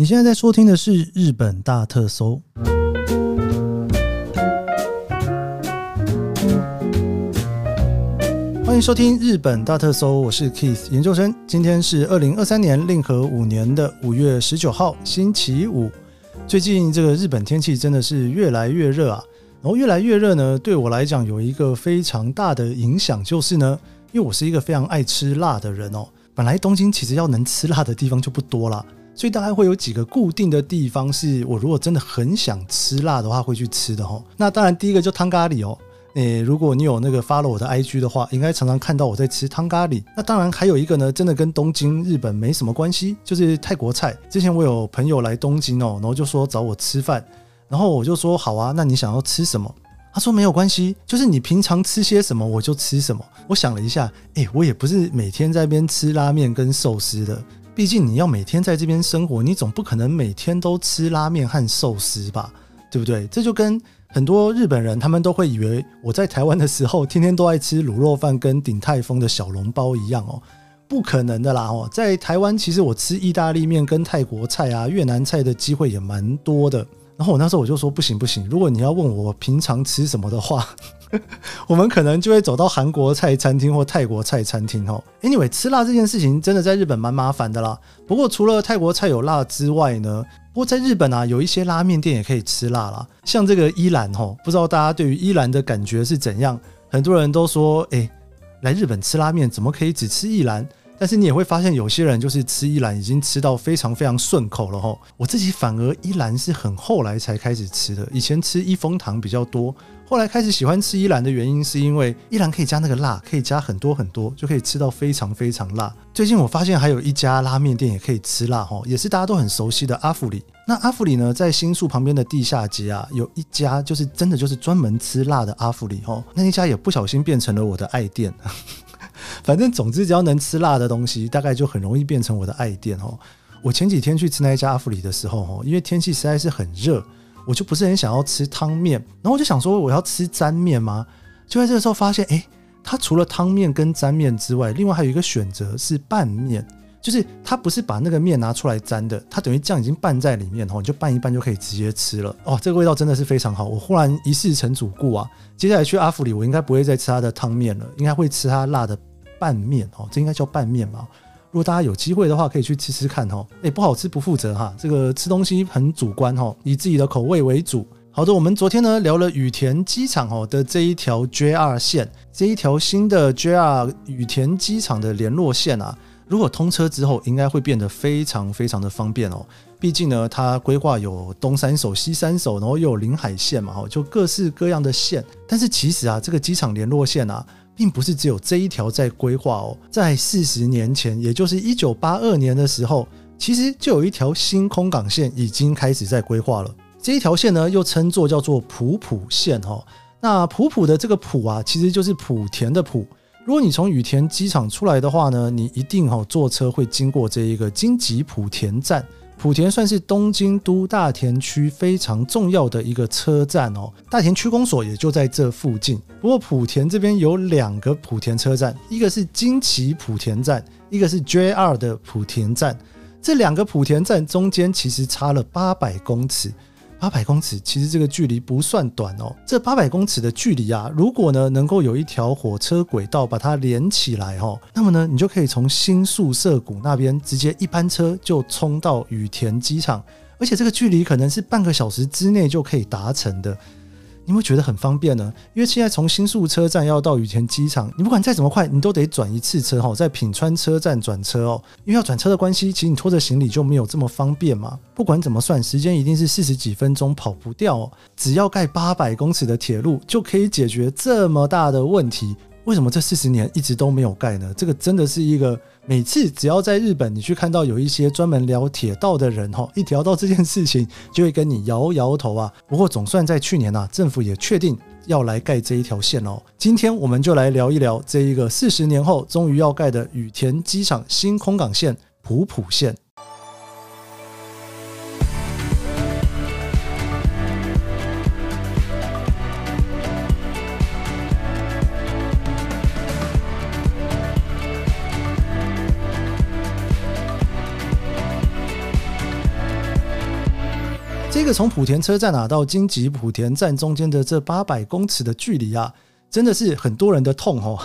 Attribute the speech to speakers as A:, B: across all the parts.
A: 你现在在收听的是《日本大特搜》，欢迎收听《日本大特搜》，我是 Keith 研究生。今天是二零二三年令和五年的五月十九号，星期五。最近这个日本天气真的是越来越热啊，然后越来越热呢，对我来讲有一个非常大的影响，就是呢，因为我是一个非常爱吃辣的人哦。本来东京其实要能吃辣的地方就不多啦。所以大概会有几个固定的地方，是我如果真的很想吃辣的话会去吃的齁。那当然第一个就汤咖喱哦，诶，如果你有那个发了我的 IG 的话，应该常常看到我在吃汤咖喱。那当然还有一个呢，真的跟东京、日本没什么关系，就是泰国菜。之前我有朋友来东京哦，然后就说找我吃饭，然后我就说好啊，那你想要吃什么？他说没有关系，就是你平常吃些什么我就吃什么。我想了一下，诶，我也不是每天在边吃拉面跟寿司的。毕竟你要每天在这边生活，你总不可能每天都吃拉面和寿司吧，对不对？这就跟很多日本人，他们都会以为我在台湾的时候，天天都爱吃卤肉饭跟鼎泰丰的小笼包一样哦，不可能的啦哦。在台湾，其实我吃意大利面跟泰国菜啊、越南菜的机会也蛮多的。然后我那时候我就说不行不行，如果你要问我平常吃什么的话。我们可能就会走到韩国菜餐厅或泰国菜餐厅哦。Anyway，吃辣这件事情真的在日本蛮麻烦的啦。不过除了泰国菜有辣之外呢，不过在日本啊，有一些拉面店也可以吃辣啦。像这个伊兰哦，不知道大家对于伊兰的感觉是怎样？很多人都说，哎，来日本吃拉面怎么可以只吃一兰？但是你也会发现，有些人就是吃一兰已经吃到非常非常顺口了吼。我自己反而一兰是很后来才开始吃的，以前吃一风堂比较多，后来开始喜欢吃一兰的原因是因为一兰可以加那个辣，可以加很多很多，就可以吃到非常非常辣。最近我发现还有一家拉面店也可以吃辣吼，也是大家都很熟悉的阿福里。那阿福里呢，在新宿旁边的地下街啊，有一家就是真的就是专门吃辣的阿福里吼，那一家也不小心变成了我的爱店。反正总之，只要能吃辣的东西，大概就很容易变成我的爱店哦。我前几天去吃那一家阿芙里的时候，哦，因为天气实在是很热，我就不是很想要吃汤面，然后我就想说，我要吃沾面吗？就在这个时候发现，哎，它除了汤面跟沾面之外，另外还有一个选择是拌面，就是它不是把那个面拿出来沾的，它等于酱已经拌在里面，哦，你就拌一拌就可以直接吃了。哦，这个味道真的是非常好，我忽然一试成主顾啊！接下来去阿福里，我应该不会再吃它的汤面了，应该会吃它辣的。拌面哦，这应该叫拌面吧？如果大家有机会的话，可以去吃吃看哦。诶，不好吃不负责哈，这个吃东西很主观哈，以自己的口味为主。好的，我们昨天呢聊了羽田机场哦的这一条 JR 线，这一条新的 JR 羽田机场的联络线啊，如果通车之后，应该会变得非常非常的方便哦。毕竟呢，它规划有东三手、西三手，然后又有临海线嘛，就各式各样的线。但是其实啊，这个机场联络线啊。并不是只有这一条在规划哦，在四十年前，也就是一九八二年的时候，其实就有一条新空港线已经开始在规划了。这一条线呢，又称作叫做普普线哈。那普普的这个普啊，其实就是莆田的莆。如果你从羽田机场出来的话呢，你一定哈坐车会经过这一个京吉莆田站。莆田算是东京都大田区非常重要的一个车站哦，大田区公所也就在这附近。不过莆田这边有两个莆田车站，一个是京急莆田站，一个是 JR 的莆田站。这两个莆田站中间其实差了八百公尺。八百公尺，其实这个距离不算短哦。这八百公尺的距离啊，如果呢能够有一条火车轨道把它连起来哦，那么呢你就可以从新宿涩谷那边直接一班车就冲到羽田机场，而且这个距离可能是半个小时之内就可以达成的。你会觉得很方便呢？因为现在从新宿车站要到羽田机场，你不管再怎么快，你都得转一次车哈，在品川车站转车哦。因为要转车的关系，其实你拖着行李就没有这么方便嘛。不管怎么算，时间一定是四十几分钟跑不掉哦。只要盖八百公尺的铁路，就可以解决这么大的问题。为什么这四十年一直都没有盖呢？这个真的是一个每次只要在日本，你去看到有一些专门聊铁道的人哈，一聊到这件事情，就会跟你摇摇头啊。不过总算在去年啊，政府也确定要来盖这一条线哦。今天我们就来聊一聊这一个四十年后终于要盖的羽田机场新空港线普普线。个从莆田车站啊到京急莆田站中间的这八百公尺的距离啊，真的是很多人的痛哦。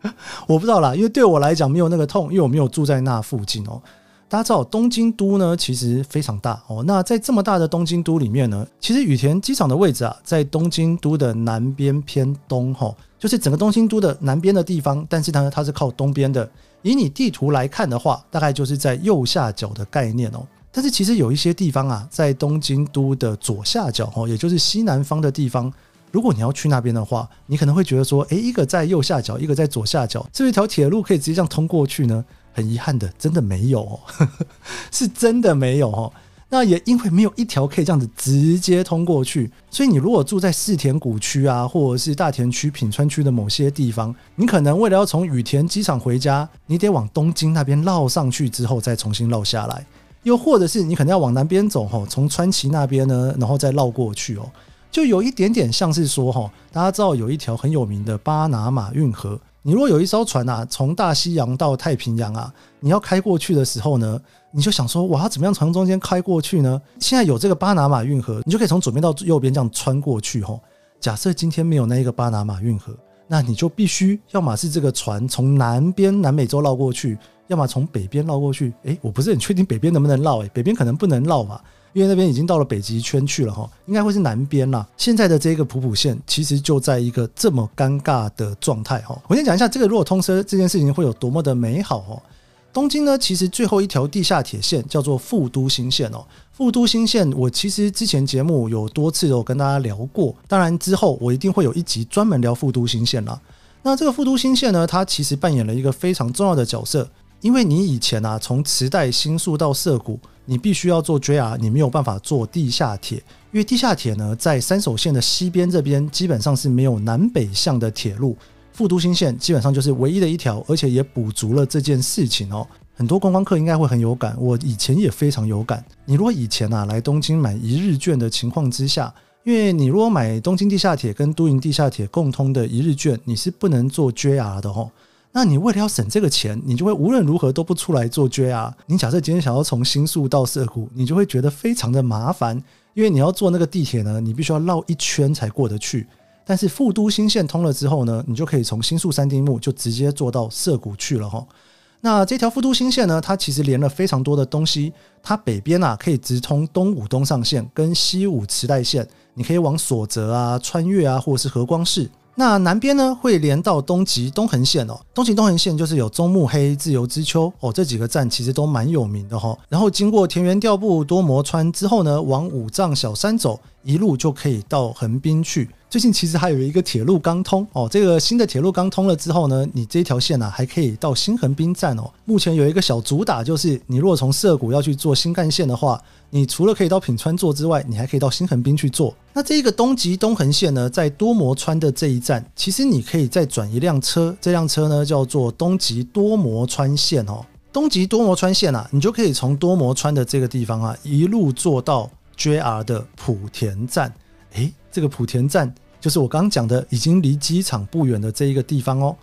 A: 我不知道啦，因为对我来讲没有那个痛，因为我没有住在那附近哦。大家知道东京都呢，其实非常大哦。那在这么大的东京都里面呢，其实羽田机场的位置啊，在东京都的南边偏东哈，就是整个东京都的南边的地方。但是呢，它是靠东边的。以你地图来看的话，大概就是在右下角的概念哦。但是其实有一些地方啊，在东京都的左下角哦，也就是西南方的地方。如果你要去那边的话，你可能会觉得说，诶，一个在右下角，一个在左下角，这一条铁路可以直接这样通过去呢？很遗憾的，真的没有哦，是真的没有哦。那也因为没有一条可以这样子直接通过去，所以你如果住在世田谷区啊，或者是大田区、品川区的某些地方，你可能为了要从羽田机场回家，你得往东京那边绕上去之后再重新绕下来。又或者是你可能要往南边走吼，从川崎那边呢，然后再绕过去哦，就有一点点像是说吼，大家知道有一条很有名的巴拿马运河，你如果有一艘船啊，从大西洋到太平洋啊，你要开过去的时候呢，你就想说，我要怎么样从中间开过去呢？现在有这个巴拿马运河，你就可以从左边到右边这样穿过去吼。假设今天没有那一个巴拿马运河，那你就必须要么是这个船从南边南美洲绕过去。要么从北边绕过去，诶，我不是很确定北边能不能绕，诶，北边可能不能绕吧，因为那边已经到了北极圈去了哈，应该会是南边啦。现在的这个普普线其实就在一个这么尴尬的状态哈。我先讲一下这个如果通车这件事情会有多么的美好哦。东京呢，其实最后一条地下铁线叫做富都新线哦。富都新线，我其实之前节目有多次有跟大家聊过，当然之后我一定会有一集专门聊富都新线啦。那这个富都新线呢，它其实扮演了一个非常重要的角色。因为你以前啊，从磁带新宿到涩谷，你必须要坐 JR，你没有办法坐地下铁，因为地下铁呢，在三手线的西边这边基本上是没有南北向的铁路，副都心线基本上就是唯一的一条，而且也补足了这件事情哦。很多观光客应该会很有感，我以前也非常有感。你如果以前啊来东京买一日券的情况之下，因为你如果买东京地下铁跟都营地下铁共通的一日券，你是不能坐 JR 的哦。那你为了要省这个钱，你就会无论如何都不出来做 JR。你假设今天想要从新宿到涩谷，你就会觉得非常的麻烦，因为你要坐那个地铁呢，你必须要绕一圈才过得去。但是副都新线通了之后呢，你就可以从新宿三丁目就直接坐到涩谷去了哈。那这条副都新线呢，它其实连了非常多的东西。它北边啊可以直通东武东上线跟西武池袋线，你可以往所泽啊、穿越啊，或者是和光市。那南边呢，会连到东极东横线哦，东极东横线就是有中目黑、自由之丘。哦，这几个站其实都蛮有名的哈。然后经过田园调布、多摩川之后呢，往五藏小山走，一路就可以到横滨去。最近其实还有一个铁路刚通哦，这个新的铁路刚通了之后呢，你这条线啊还可以到新横滨站哦。目前有一个小主打，就是你如果从涩谷要去坐新干线的话，你除了可以到品川坐之外，你还可以到新横滨去坐。那这个东急东横线呢，在多摩川的这一站，其实你可以再转一辆车，这辆车呢叫做东急多摩川线哦。东急多摩川线啊，你就可以从多摩川的这个地方啊，一路坐到 JR 的莆田站。诶，这个莆田站。就是我刚讲的，已经离机场不远的这一个地方哦。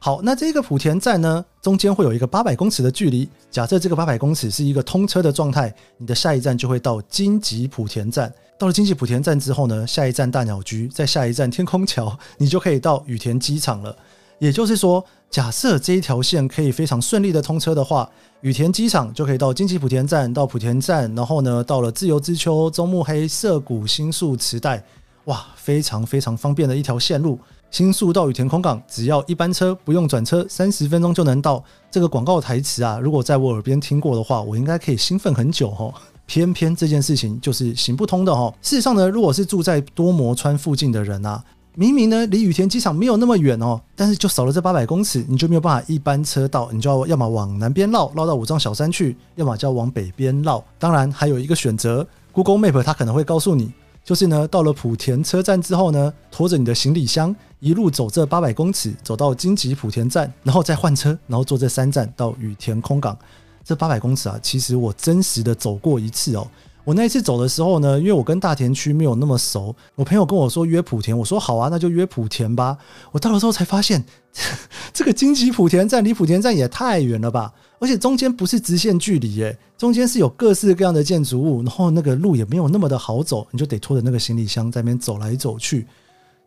A: 好，那这个莆田站呢，中间会有一个八百公尺的距离。假设这个八百公尺是一个通车的状态，你的下一站就会到京急莆田站。到了京急莆田站之后呢，下一站大鸟居，在下一站天空桥，你就可以到羽田机场了。也就是说，假设这一条线可以非常顺利的通车的话，羽田机场就可以到京急莆田站，到莆田站，然后呢，到了自由之丘、中目黑、涩谷、新宿、池袋。哇，非常非常方便的一条线路，新宿到羽田空港只要一班车，不用转车，三十分钟就能到。这个广告台词啊，如果在我耳边听过的话，我应该可以兴奋很久哦。偏偏这件事情就是行不通的哦。事实上呢，如果是住在多摩川附近的人啊，明明呢离羽田机场没有那么远哦，但是就少了这八百公尺，你就没有办法一班车到，你就要要么往南边绕，绕到五藏小山去，要么就要往北边绕。当然还有一个选择，Google Map 它可能会告诉你。就是呢，到了莆田车站之后呢，拖着你的行李箱一路走这八百公尺，走到京吉莆田站，然后再换车，然后坐这三站到羽田空港。这八百公尺啊，其实我真实的走过一次哦。我那一次走的时候呢，因为我跟大田区没有那么熟，我朋友跟我说约莆田，我说好啊，那就约莆田吧。我到了之后才发现，这个荆棘莆田站离莆田站也太远了吧。而且中间不是直线距离耶，中间是有各式各样的建筑物，然后那个路也没有那么的好走，你就得拖着那个行李箱在那边走来走去。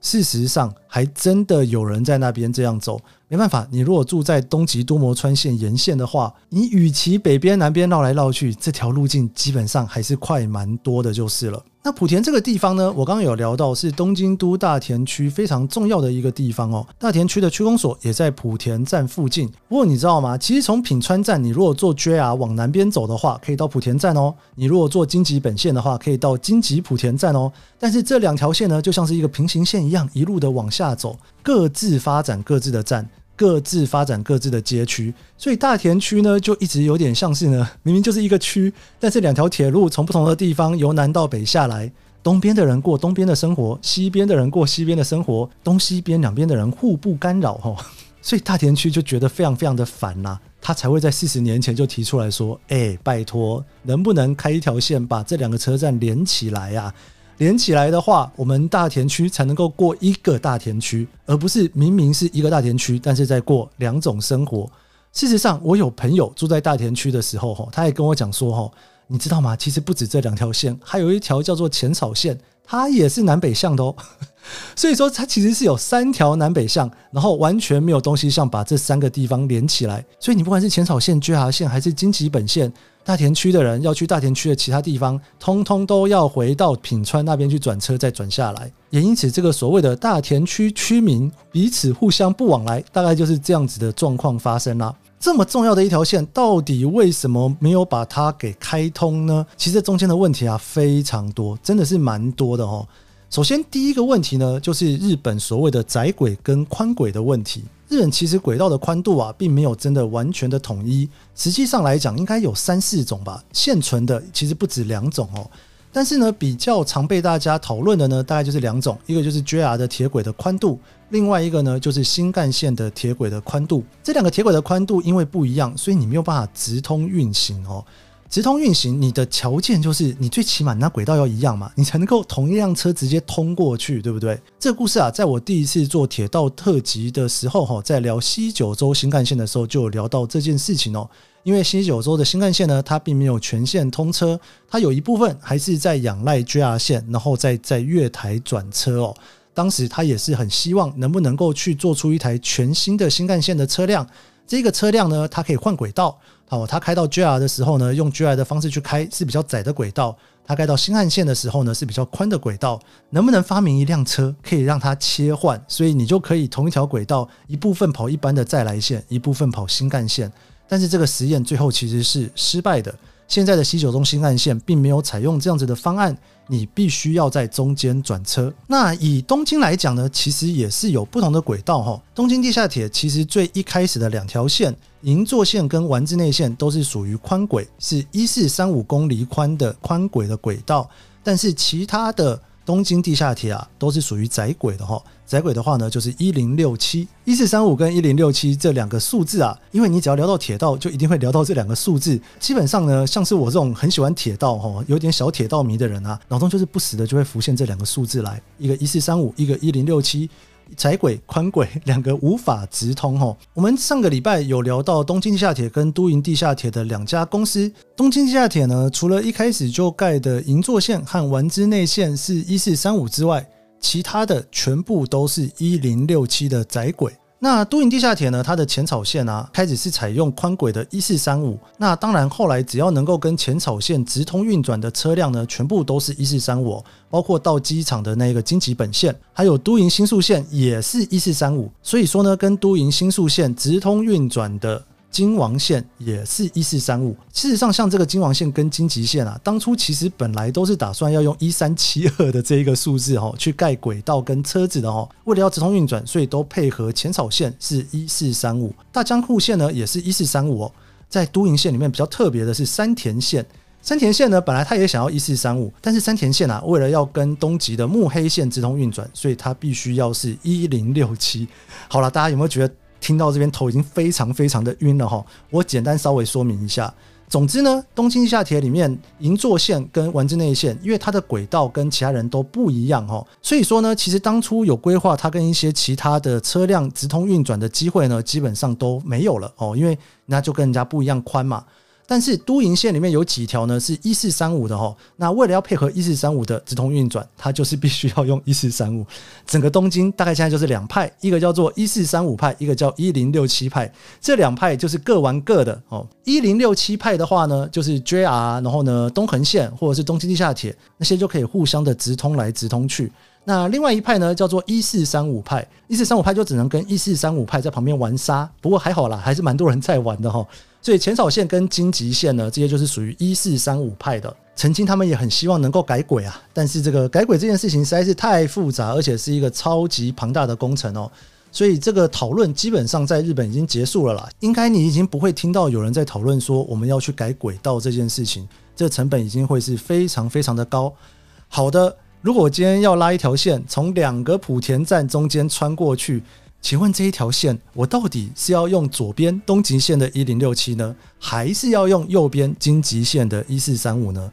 A: 事实上，还真的有人在那边这样走。没办法，你如果住在东极多摩川线沿线的话，你与其北边南边绕来绕去，这条路径基本上还是快蛮多的，就是了。那莆田这个地方呢，我刚刚有聊到是东京都大田区非常重要的一个地方哦。大田区的区公所也在莆田站附近。不过你知道吗？其实从品川站，你如果坐 JR 往南边走的话，可以到莆田站哦。你如果坐京急本线的话，可以到京急莆田站哦。但是这两条线呢，就像是一个平行线一样，一路的往下走，各自发展各自的站。各自发展各自的街区，所以大田区呢，就一直有点像是呢，明明就是一个区，但是两条铁路从不同的地方由南到北下来，东边的人过东边的生活，西边的人过西边的生活，东西边两边的人互不干扰，所以大田区就觉得非常非常的烦呐，他才会在四十年前就提出来说，哎，拜托，能不能开一条线把这两个车站连起来呀？连起来的话，我们大田区才能够过一个大田区，而不是明明是一个大田区，但是在过两种生活。事实上，我有朋友住在大田区的时候，哈他也跟我讲说，哈你知道吗？其实不止这两条线，还有一条叫做浅草线，它也是南北向的哦。所以说，它其实是有三条南北向，然后完全没有东西向把这三个地方连起来。所以你不管是浅草线、JR 线，还是京急本线。大田区的人要去大田区的其他地方，通通都要回到品川那边去转车，再转下来。也因此，这个所谓的大田区区民彼此互相不往来，大概就是这样子的状况发生啦。这么重要的一条线，到底为什么没有把它给开通呢？其实中间的问题啊非常多，真的是蛮多的哦。首先，第一个问题呢，就是日本所谓的窄轨跟宽轨的问题。日本其实轨道的宽度啊，并没有真的完全的统一。实际上来讲，应该有三四种吧。现存的其实不止两种哦。但是呢，比较常被大家讨论的呢，大概就是两种，一个就是 JR 的铁轨的宽度，另外一个呢就是新干线的铁轨的宽度。这两个铁轨的宽度因为不一样，所以你没有办法直通运行哦。直通运行，你的条件就是你最起码那轨道要一样嘛，你才能够同一辆车直接通过去，对不对？这个故事啊，在我第一次做铁道特辑的时候，哈，在聊西九州新干线的时候，就有聊到这件事情哦。因为新九州的新干线呢，它并没有全线通车，它有一部分还是在仰赖 JR 线，然后再在月台转车哦。当时他也是很希望能不能够去做出一台全新的新干线的车辆。这个车辆呢，它可以换轨道。好，它开到 JR 的时候呢，用 JR 的方式去开是比较窄的轨道；它开到新干线的时候呢，是比较宽的轨道。能不能发明一辆车可以让它切换？所以你就可以同一条轨道，一部分跑一般的在来线，一部分跑新干线。但是这个实验最后其实是失败的。现在的西九中新干线并没有采用这样子的方案，你必须要在中间转车。那以东京来讲呢，其实也是有不同的轨道哈。东京地下铁其实最一开始的两条线，银座线跟丸之内线都是属于宽轨，是一四三五公里宽的宽轨的轨道，但是其他的。东京地下铁啊，都是属于窄轨的哈。窄轨的话呢，就是一零六七、一四三五跟一零六七这两个数字啊，因为你只要聊到铁道，就一定会聊到这两个数字。基本上呢，像是我这种很喜欢铁道哈，有点小铁道迷的人啊，脑中就是不时的就会浮现这两个数字来，一个一四三五，一个一零六七。窄轨、宽轨两个无法直通吼。我们上个礼拜有聊到东京地下铁跟都营地下铁的两家公司。东京地下铁呢，除了一开始就盖的银座线和丸之内线是一四三五之外，其他的全部都是一零六七的窄轨。那都营地下铁呢，它的浅草线啊，开始是采用宽轨的一四三五。那当然，后来只要能够跟浅草线直通运转的车辆呢，全部都是一四三五，包括到机场的那个京急本线，还有都营新宿线也是一四三五。所以说呢，跟都营新宿线直通运转的。京王线也是一四三五。事实上，像这个京王线跟京急线啊，当初其实本来都是打算要用一三七二的这一个数字哈，去盖轨道跟车子的哈。为了要直通运转，所以都配合浅草线是一四三五。大江户线呢也是一四三五哦。在都营线里面比较特别的是山田线，山田线呢本来他也想要一四三五，但是山田线啊为了要跟东急的目黑线直通运转，所以它必须要是一零六七。好了，大家有没有觉得？听到这边头已经非常非常的晕了哈，我简单稍微说明一下，总之呢，东京地下铁里面银座线跟丸之内线，因为它的轨道跟其他人都不一样哈，所以说呢，其实当初有规划它跟一些其他的车辆直通运转的机会呢，基本上都没有了哦，因为那就跟人家不一样宽嘛。但是都营线里面有几条呢？是一四三五的哈。那为了要配合一四三五的直通运转，它就是必须要用一四三五。整个东京大概现在就是两派，一个叫做一四三五派，一个叫一零六七派。这两派就是各玩各的哦。一零六七派的话呢，就是 JR，然后呢东横线或者是东京地下铁那些就可以互相的直通来直通去。那另外一派呢，叫做一四三五派，一四三五派就只能跟一四三五派在旁边玩沙。不过还好啦，还是蛮多人在玩的哈。所以浅草线跟京急线呢，这些就是属于一四三五派的。曾经他们也很希望能够改轨啊，但是这个改轨这件事情实在是太复杂，而且是一个超级庞大的工程哦。所以这个讨论基本上在日本已经结束了啦。应该你已经不会听到有人在讨论说我们要去改轨道这件事情，这成本已经会是非常非常的高。好的，如果我今天要拉一条线从两个浦田站中间穿过去。请问这一条线，我到底是要用左边东极线的一零六七呢，还是要用右边经极线的一四三五呢？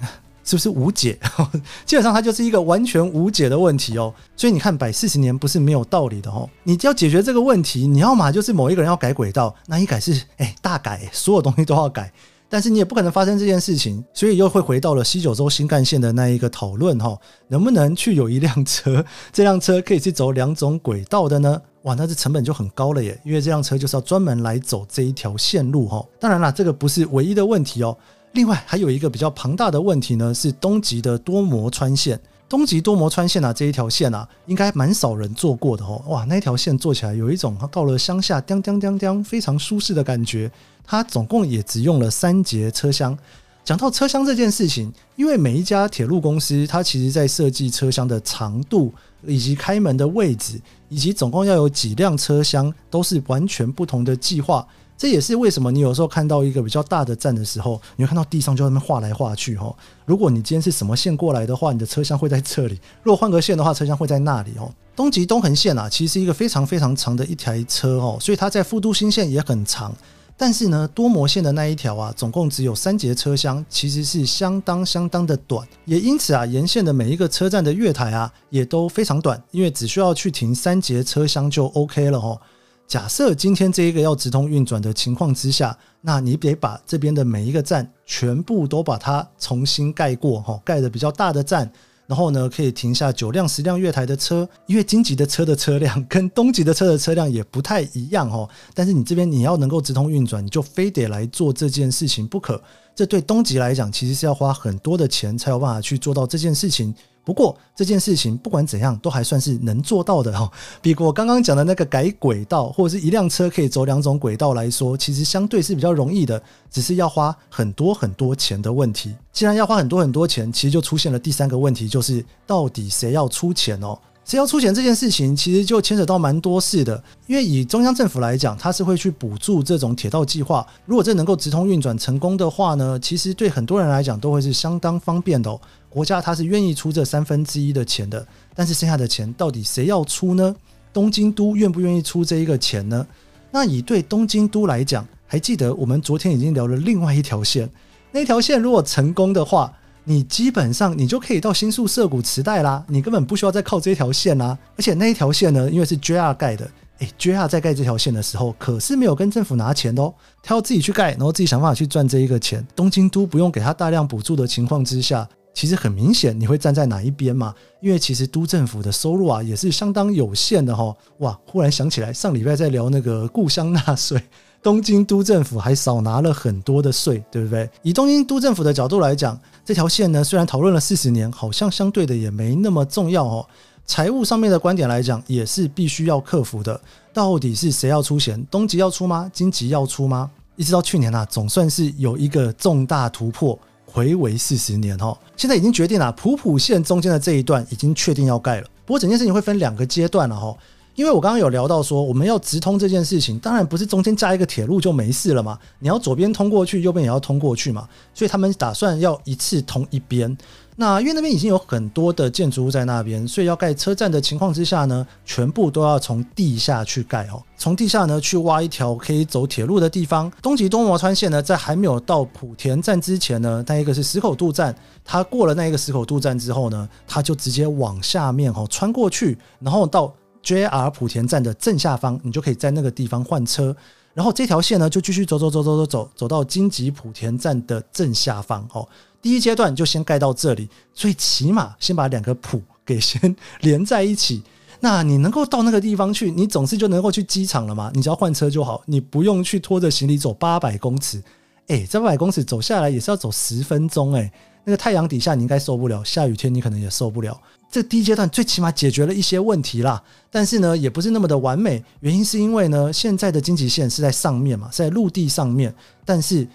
A: 是不是无解？基本上它就是一个完全无解的问题哦。所以你看，摆四十年不是没有道理的哦。你要解决这个问题，你要嘛就是某一个人要改轨道，那一改是哎大改，所有东西都要改。但是你也不可能发生这件事情，所以又会回到了西九州新干线的那一个讨论哈，能不能去有一辆车，这辆车可以去走两种轨道的呢？哇，那这成本就很高了耶，因为这辆车就是要专门来走这一条线路哈。当然啦，这个不是唯一的问题哦。另外还有一个比较庞大的问题呢，是东极的多摩川线。东急多摩川线啊，这一条线啊，应该蛮少人坐过的哦。哇，那条线坐起来有一种到了乡下，叮叮叮叮，非常舒适的感觉。它总共也只用了三节车厢。讲到车厢这件事情，因为每一家铁路公司，它其实在设计车厢的长度，以及开门的位置，以及总共要有几辆车厢，都是完全不同的计划。这也是为什么你有时候看到一个比较大的站的时候，你会看到地上就在那边画来画去哈。如果你今天是什么线过来的话，你的车厢会在这里；如果换个线的话，车厢会在那里哦。东急东横线啊，其实是一个非常非常长的一台车哦，所以它在副都心线也很长。但是呢，多摩线的那一条啊，总共只有三节车厢，其实是相当相当的短。也因此啊，沿线的每一个车站的月台啊，也都非常短，因为只需要去停三节车厢就 OK 了哦。假设今天这一个要直通运转的情况之下，那你得把这边的每一个站全部都把它重新盖过哈，盖的比较大的站。然后呢，可以停下九辆、十辆月台的车，因为京急的车的车辆跟东急的车的车辆也不太一样哦。但是你这边你要能够直通运转，你就非得来做这件事情不可。这对东急来讲，其实是要花很多的钱才有办法去做到这件事情。不过这件事情不管怎样都还算是能做到的哈，比我刚刚讲的那个改轨道或者是一辆车可以走两种轨道来说，其实相对是比较容易的，只是要花很多很多钱的问题。既然要花很多很多钱，其实就出现了第三个问题，就是到底谁要出钱哦？谁要出钱这件事情，其实就牵扯到蛮多事的。因为以中央政府来讲，它是会去补助这种铁道计划。如果这能够直通运转成功的话呢，其实对很多人来讲都会是相当方便的哦。国家它是愿意出这三分之一的钱的，但是剩下的钱到底谁要出呢？东京都愿不愿意出这一个钱呢？那以对东京都来讲，还记得我们昨天已经聊了另外一条线，那条线如果成功的话。你基本上你就可以到新宿涩谷池袋啦，你根本不需要再靠这条线啦。而且那一条线呢，因为是 JR 盖的，诶，JR 在盖这条线的时候，可是没有跟政府拿钱的哦，他要自己去盖，然后自己想办法去赚这一个钱。东京都不用给他大量补助的情况之下，其实很明显你会站在哪一边嘛？因为其实都政府的收入啊也是相当有限的哈。哇，忽然想起来，上礼拜在聊那个故乡纳税。东京都政府还少拿了很多的税，对不对？以东京都政府的角度来讲，这条线呢，虽然讨论了四十年，好像相对的也没那么重要哦。财务上面的观点来讲，也是必须要克服的。到底是谁要出钱？东急要出吗？京急要出吗？一直到去年啊，总算是有一个重大突破，睽违四十年哦。现在已经决定了，浦浦线中间的这一段已经确定要盖了。不过整件事情会分两个阶段了哈。因为我刚刚有聊到说，我们要直通这件事情，当然不是中间加一个铁路就没事了嘛。你要左边通过去，右边也要通过去嘛。所以他们打算要一次通一边。那因为那边已经有很多的建筑物在那边，所以要盖车站的情况之下呢，全部都要从地下去盖哦。从地下呢去挖一条可以走铁路的地方。东极多摩川线呢，在还没有到莆田站之前呢，那一个是石口渡站，它过了那一个石口渡站之后呢，它就直接往下面哦穿过去，然后到。JR 莆田站的正下方，你就可以在那个地方换车，然后这条线呢就继续走走走走走走，走到金吉莆田站的正下方哦。第一阶段就先盖到这里，所以起码先把两个埔给先连在一起。那你能够到那个地方去，你总是就能够去机场了嘛？你只要换车就好，你不用去拖着行李走八百公尺。诶，这八百公尺走下来也是要走十分钟诶。那个太阳底下你应该受不了，下雨天你可能也受不了。这第一阶段最起码解决了一些问题啦，但是呢，也不是那么的完美。原因是因为呢，现在的京急线是在上面嘛，是在陆地上面。但是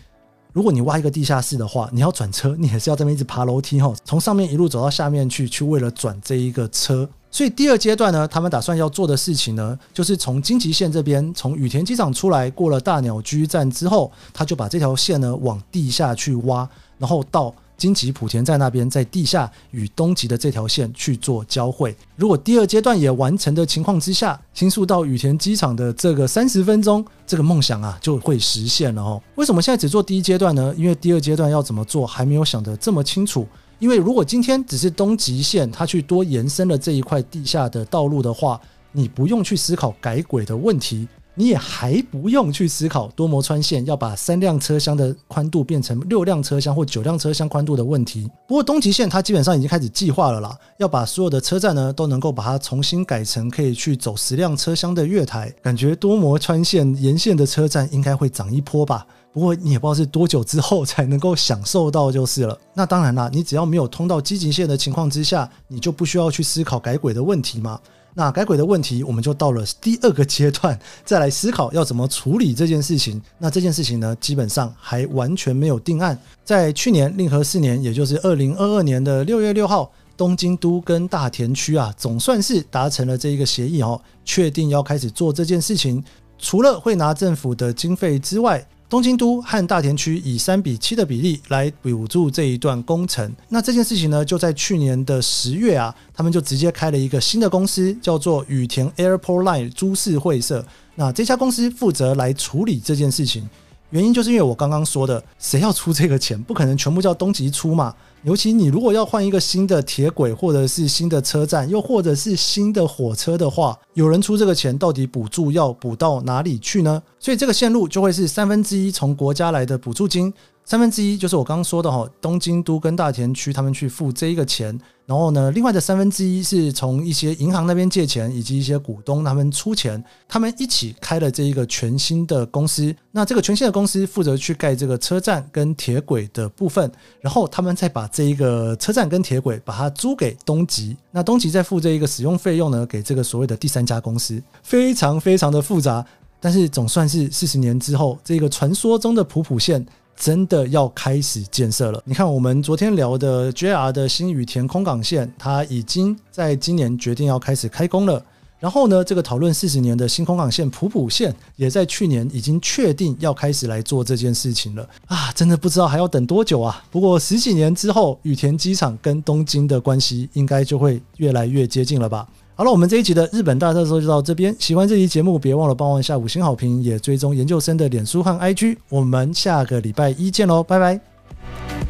A: 如果你挖一个地下室的话，你要转车，你还是要这么一直爬楼梯哈，从上面一路走到下面去，去为了转这一个车。所以第二阶段呢，他们打算要做的事情呢，就是从京急线这边，从羽田机场出来，过了大鸟居站之后，他就把这条线呢往地下去挖，然后到。京急埔田站那边，在地下与东极的这条线去做交汇。如果第二阶段也完成的情况之下，新宿到羽田机场的这个三十分钟，这个梦想啊就会实现了哦。为什么现在只做第一阶段呢？因为第二阶段要怎么做还没有想得这么清楚。因为如果今天只是东极线它去多延伸了这一块地下的道路的话，你不用去思考改轨的问题。你也还不用去思考多摩川线要把三辆车厢的宽度变成六辆车厢或九辆车厢宽度的问题。不过东急线它基本上已经开始计划了啦，要把所有的车站呢都能够把它重新改成可以去走十辆车厢的月台。感觉多摩川线沿线的车站应该会涨一波吧？不过你也不知道是多久之后才能够享受到就是了。那当然啦，你只要没有通到京急线的情况之下，你就不需要去思考改轨的问题嘛。那改轨的问题，我们就到了第二个阶段，再来思考要怎么处理这件事情。那这件事情呢，基本上还完全没有定案。在去年令和四年，也就是二零二二年的六月六号，东京都跟大田区啊，总算是达成了这一个协议哦，确定要开始做这件事情。除了会拿政府的经费之外，东京都和大田区以三比七的比例来补助这一段工程。那这件事情呢，就在去年的十月啊，他们就直接开了一个新的公司，叫做羽田 Airport Line 株式会社。那这家公司负责来处理这件事情。原因就是因为我刚刚说的，谁要出这个钱？不可能全部叫东极出嘛。尤其你如果要换一个新的铁轨，或者是新的车站，又或者是新的火车的话，有人出这个钱，到底补助要补到哪里去呢？所以这个线路就会是三分之一从国家来的补助金。三分之一就是我刚刚说的哈，东京都跟大田区他们去付这一个钱，然后呢，另外的三分之一是从一些银行那边借钱，以及一些股东他们出钱，他们一起开了这一个全新的公司。那这个全新的公司负责去盖这个车站跟铁轨的部分，然后他们再把这一个车站跟铁轨把它租给东急，那东急再付这一个使用费用呢，给这个所谓的第三家公司，非常非常的复杂，但是总算是四十年之后，这个传说中的普普线。真的要开始建设了。你看，我们昨天聊的 JR 的新羽田空港线，它已经在今年决定要开始开工了。然后呢，这个讨论四十年的新空港线普普线，也在去年已经确定要开始来做这件事情了。啊，真的不知道还要等多久啊！不过十几年之后，羽田机场跟东京的关系应该就会越来越接近了吧。好了，我们这一集的日本大特搜就到这边。喜欢这期节目，别忘了帮我一下五星好评，也追踪研究生的脸书和 IG。我们下个礼拜一见喽，拜拜。